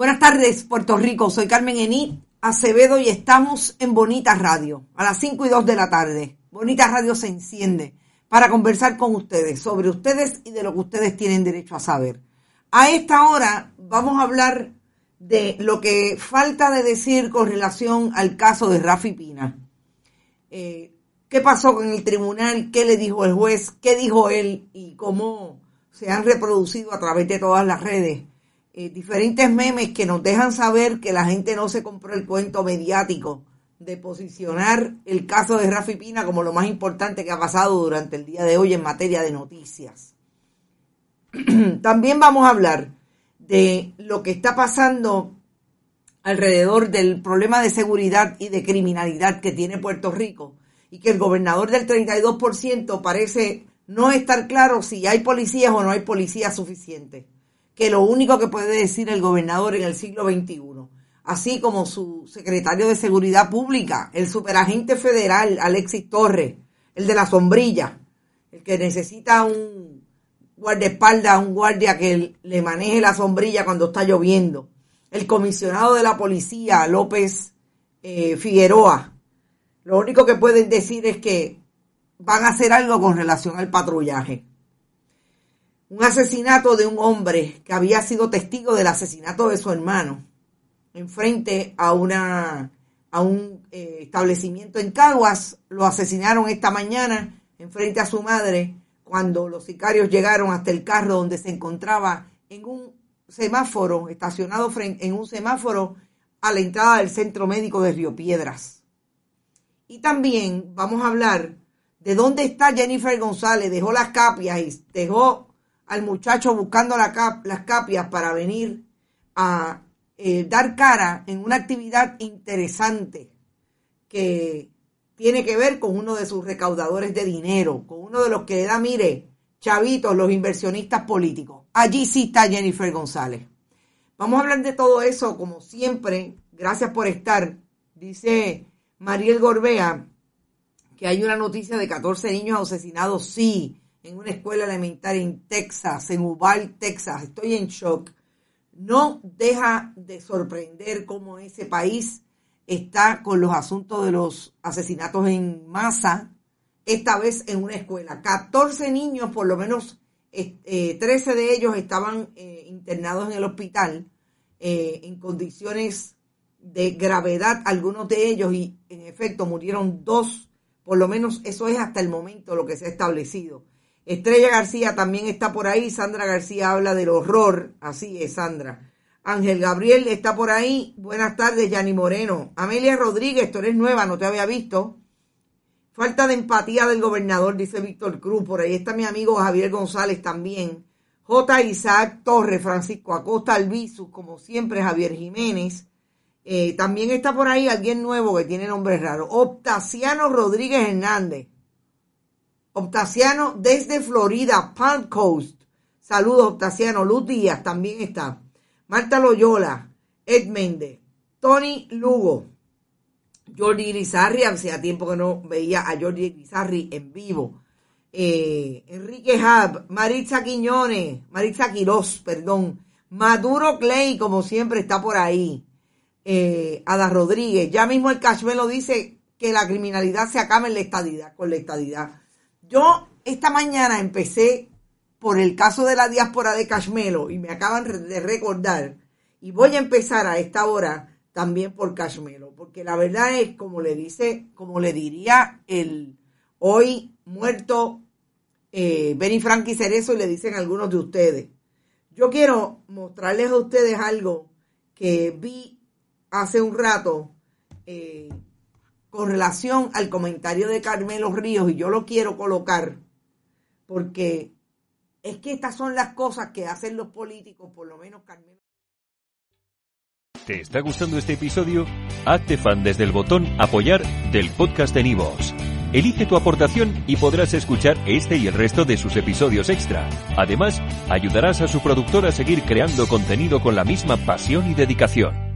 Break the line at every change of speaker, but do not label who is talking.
Buenas tardes, Puerto Rico. Soy Carmen Enit Acevedo y estamos en Bonita Radio a las 5 y 2 de la tarde. Bonita Radio se enciende para conversar con ustedes sobre ustedes y de lo que ustedes tienen derecho a saber. A esta hora vamos a hablar de lo que falta de decir con relación al caso de Rafi Pina. Eh, ¿Qué pasó con el tribunal? ¿Qué le dijo el juez? ¿Qué dijo él? Y cómo se han reproducido a través de todas las redes eh, diferentes memes que nos dejan saber que la gente no se compró el cuento mediático de posicionar el caso de Rafi Pina como lo más importante que ha pasado durante el día de hoy en materia de noticias. También vamos a hablar de lo que está pasando alrededor del problema de seguridad y de criminalidad que tiene Puerto Rico y que el gobernador del 32% parece no estar claro si hay policías o no hay policías suficientes que lo único que puede decir el gobernador en el siglo XXI, así como su secretario de Seguridad Pública, el superagente federal Alexis Torres, el de la sombrilla, el que necesita un guardaespaldas, un guardia que le maneje la sombrilla cuando está lloviendo, el comisionado de la policía López eh, Figueroa, lo único que pueden decir es que van a hacer algo con relación al patrullaje un asesinato de un hombre que había sido testigo del asesinato de su hermano enfrente a una a un eh, establecimiento en Caguas, lo asesinaron esta mañana enfrente a su madre cuando los sicarios llegaron hasta el carro donde se encontraba en un semáforo, estacionado en un semáforo a la entrada del centro médico de Río Piedras. Y también vamos a hablar de dónde está Jennifer González, dejó las capias y dejó al muchacho buscando las capias para venir a eh, dar cara en una actividad interesante que tiene que ver con uno de sus recaudadores de dinero, con uno de los que le da, mire, chavitos, los inversionistas políticos. Allí sí está Jennifer González. Vamos a hablar de todo eso, como siempre. Gracias por estar. Dice Mariel Gorbea que hay una noticia de 14 niños asesinados. Sí, en una escuela elementaria en Texas, en Uvalde, Texas. Estoy en shock. No deja de sorprender cómo ese país está con los asuntos de los asesinatos en masa, esta vez en una escuela. 14 niños, por lo menos 13 eh, de ellos estaban eh, internados en el hospital eh, en condiciones de gravedad, algunos de ellos, y en efecto murieron dos, por lo menos eso es hasta el momento lo que se ha establecido. Estrella García también está por ahí. Sandra García habla del horror. Así es, Sandra. Ángel Gabriel está por ahí. Buenas tardes, Yanni Moreno. Amelia Rodríguez, tú eres nueva, no te había visto. Falta de empatía del gobernador, dice Víctor Cruz. Por ahí está mi amigo Javier González también. J. Isaac Torres, Francisco Acosta Albizu, como siempre, Javier Jiménez. Eh, también está por ahí alguien nuevo que tiene nombre raro. Optaciano Rodríguez Hernández. Optaciano desde Florida, Palm Coast. Saludos, Optaciano. Luz Díaz también está. Marta Loyola, Ed Méndez, Tony Lugo, Jordi Irizarri, hacía tiempo que no veía a Jordi Irizarri en vivo. Eh, Enrique Hab, Maritza Quiñones, Maritza Quiroz, perdón, Maduro Clay, como siempre, está por ahí. Eh, Ada Rodríguez, ya mismo el lo dice que la criminalidad se acabe en la estadidad, con la estadidad. Yo esta mañana empecé por el caso de la diáspora de Cashmelo y me acaban de recordar y voy a empezar a esta hora también por Cashmelo, porque la verdad es como le dice, como le diría el hoy muerto eh, Benny Frankie Cerezo y le dicen algunos de ustedes. Yo quiero mostrarles a ustedes algo que vi hace un rato eh, con relación al comentario de Carmelo Ríos y yo lo quiero colocar porque es que estas son las cosas que hacen los políticos, por lo menos Carmelo.
¿Te está gustando este episodio? Hazte fan desde el botón apoyar del podcast de Nivos. Elige tu aportación y podrás escuchar este y el resto de sus episodios extra. Además, ayudarás a su productor a seguir creando contenido con la misma pasión y dedicación.